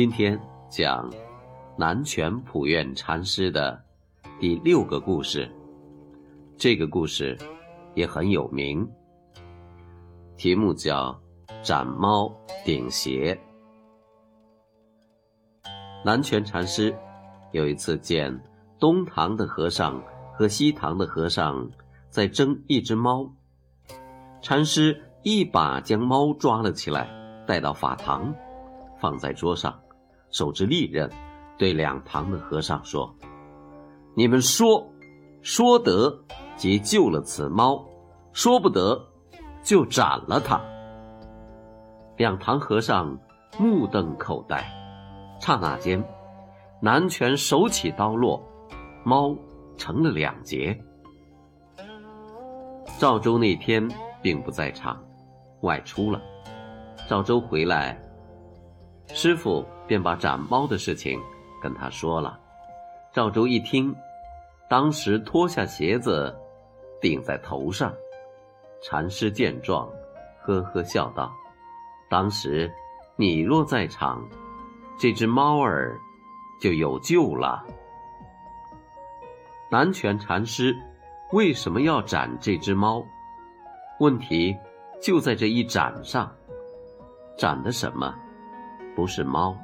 今天讲南泉普愿禅师的第六个故事。这个故事也很有名。题目叫“斩猫顶邪”。南泉禅师有一次见东堂的和尚和西堂的和尚在争一只猫，禅师一把将猫抓了起来，带到法堂，放在桌上，手执利刃，对两旁的和尚说：“你们说，说得即救了此猫，说不得。”就斩了他。两堂和尚目瞪口呆，刹那间，南拳手起刀落，猫成了两截。赵州那天并不在场，外出了。赵州回来，师傅便把斩猫的事情跟他说了。赵州一听，当时脱下鞋子顶在头上。禅师见状，呵呵笑道：“当时你若在场，这只猫儿就有救了。”南拳禅师为什么要斩这只猫？问题就在这一斩上。斩的什么？不是猫，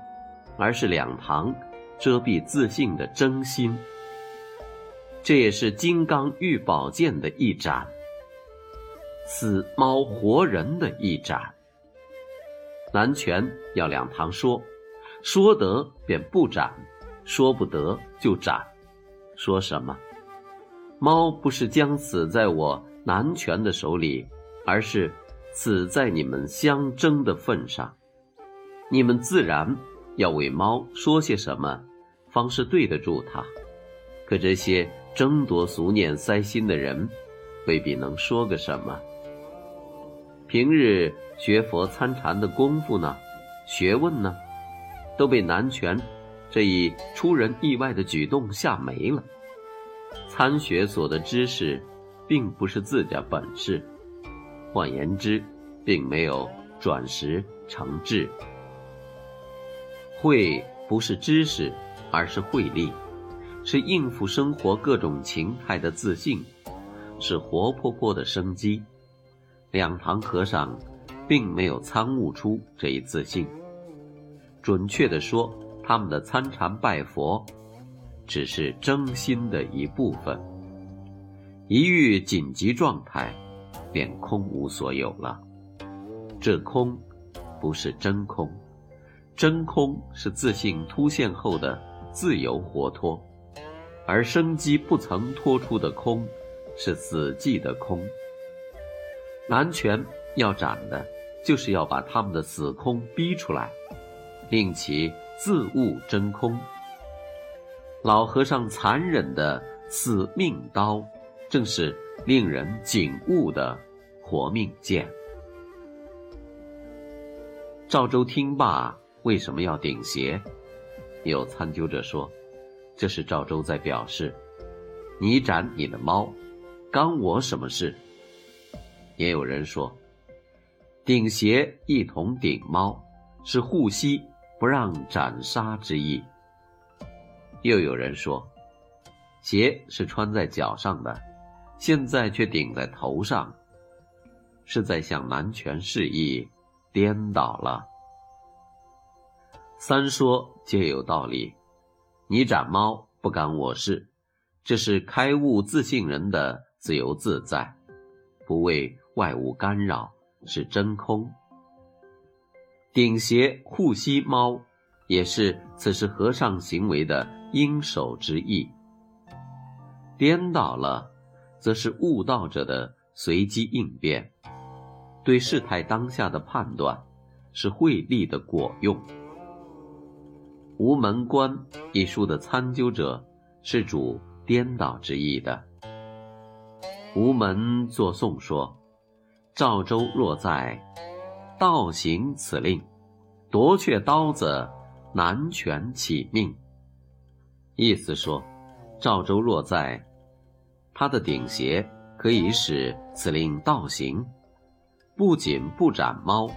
而是两堂遮蔽自信的真心。这也是金刚玉宝剑的一斩。死猫活人的一斩。南拳要两堂说，说得便不斩，说不得就斩。说什么？猫不是将死在我南拳的手里，而是死在你们相争的份上。你们自然要为猫说些什么，方是对得住它。可这些争夺俗念塞心的人，未必能说个什么。平日学佛参禅的功夫呢，学问呢，都被南拳这一出人意外的举动吓没了。参学所的知识，并不是自家本事，换言之，并没有转识成智。慧不是知识，而是慧力，是应付生活各种情态的自信，是活泼泼的生机。两堂和尚，并没有参悟出这一自信。准确的说，他们的参禅拜佛，只是真心的一部分。一遇紧急状态，便空无所有了。这空，不是真空，真空是自信突现后的自由活脱，而生机不曾脱出的空，是死寂的空。南拳要斩的，就是要把他们的死空逼出来，令其自悟真空。老和尚残忍的死命刀，正是令人警悟的活命剑。赵州听罢，为什么要顶鞋？有参究者说，这是赵州在表示：你斩你的猫，干我什么事？也有人说，顶鞋一同顶猫，是护膝，不让斩杀之意。又有人说，鞋是穿在脚上的，现在却顶在头上，是在向南权示意，颠倒了。三说皆有道理，你斩猫不干我事，这是开悟自信人的自由自在，不为。外物干扰是真空，顶邪护膝猫，也是此时和尚行为的应手之意。颠倒了，则是悟道者的随机应变，对事态当下的判断，是慧力的果用。《无门关》一书的参究者是主颠倒之意的。无门作颂说：“赵州若在，道行此令，夺却刀子，难全起命。”意思说，赵州若在。他的顶邪可以使此令倒行，不仅不斩猫，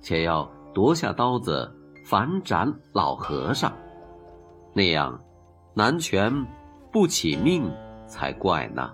且要夺下刀子反斩老和尚，那样南拳不起命才怪呢。